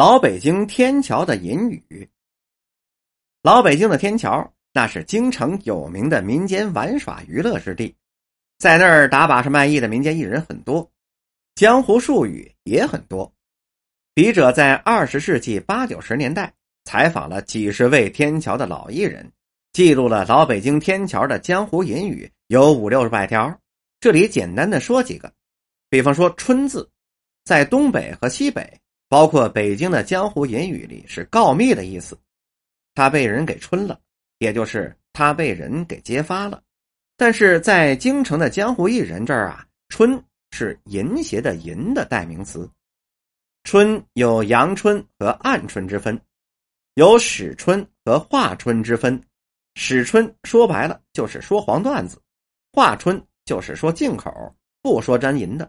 老北京天桥的隐语。老北京的天桥，那是京城有名的民间玩耍娱乐之地，在那儿打把式卖艺的民间艺人很多，江湖术语也很多。笔者在二十世纪八九十年代采访了几十位天桥的老艺人，记录了老北京天桥的江湖隐语有五六百条。这里简单的说几个，比方说“春”字，在东北和西北，包括北京的江湖隐语里是告密的意思。他被人给春了，也就是他被人给揭发了。但是在京城的江湖艺人这儿啊，“春”是淫邪的“淫”的代名词。春有阳春和暗春之分，有始春和化春之分。始春说白了就是说黄段子，化春就是说进口，不说真银的。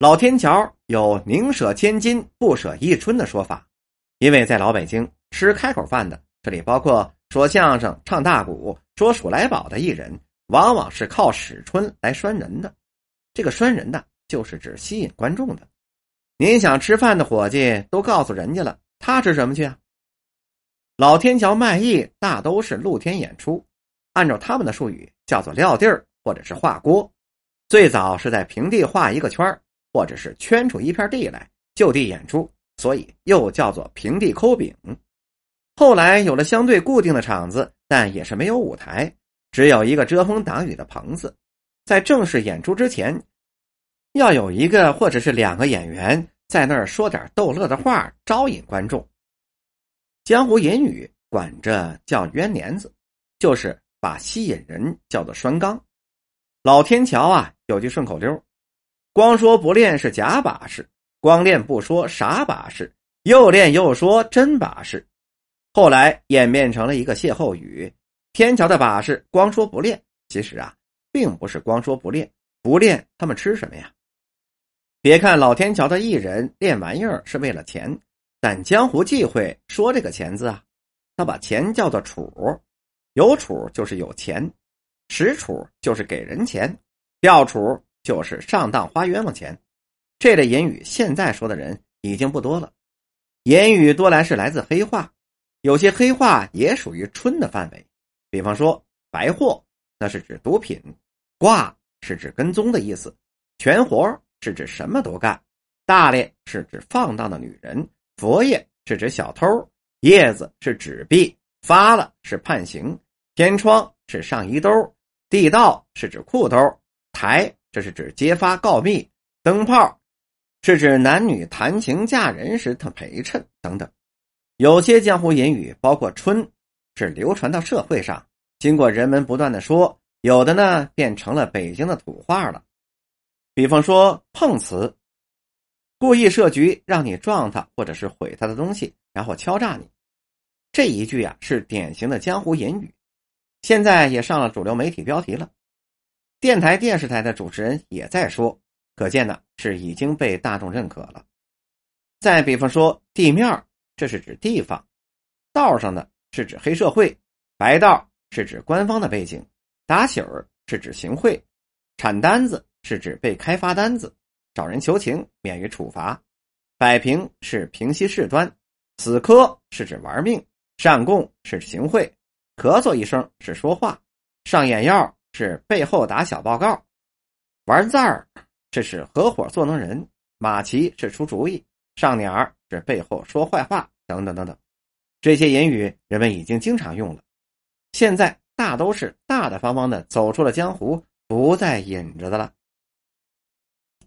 老天桥有宁舍千金不舍一春的说法，因为在老北京吃开口饭的，这里包括说相声、唱大鼓、说数来宝的艺人，往往是靠使春来拴人的。这个拴人的，就是指吸引观众的。您想吃饭的伙计都告诉人家了，他吃什么去啊？老天桥卖艺大都是露天演出，按照他们的术语叫做撂地儿或者是画锅。最早是在平地画一个圈儿或者是圈出一片地来就地演出，所以又叫做平地抠饼。后来有了相对固定的场子，但也是没有舞台，只有一个遮风挡雨的棚子。在正式演出之前。要有一个或者是两个演员在那儿说点逗乐的话，招引观众。江湖隐语管这叫冤帘子，就是把吸引人叫做拴缸。老天桥啊，有句顺口溜：光说不练是假把式，光练不说傻把式，又练又说真把式。后来演变成了一个歇后语：天桥的把式光说不练，其实啊，并不是光说不练，不练他们吃什么呀？别看老天桥的艺人练玩意儿是为了钱，但江湖忌讳说这个钱字啊，他把钱叫做楚，有楚就是有钱，实楚就是给人钱，吊楚就是上当花冤枉钱。这类言语现在说的人已经不多了，言语多来是来自黑话，有些黑话也属于春的范围。比方说白货，那是指毒品；挂是指跟踪的意思；全活。是指什么都干，大咧是指放荡的女人，佛爷是指小偷，叶子是纸币，发了是判刑，天窗是上衣兜，地道是指裤兜，台这是指揭发告密，灯泡是指男女谈情嫁人时的陪衬等等。有些江湖隐语，包括春，是流传到社会上，经过人们不断的说，有的呢变成了北京的土话了。比方说碰瓷，故意设局让你撞他，或者是毁他的东西，然后敲诈你。这一句啊是典型的江湖言语，现在也上了主流媒体标题了。电台、电视台的主持人也在说，可见呢是已经被大众认可了。再比方说地面，这是指地方；道上的是指黑社会；白道是指官方的背景；打喜儿是指行贿；产单子。是指被开发单子，找人求情免于处罚，摆平是平息事端，死磕是指玩命，上供是行贿，咳嗽一声是说话，上眼药是背后打小报告，玩字儿这是合伙做能人，马奇是出主意，上鸟儿是背后说坏话等等等等，这些言语人们已经经常用了，现在大都是大大方方的走出了江湖，不再隐着的了。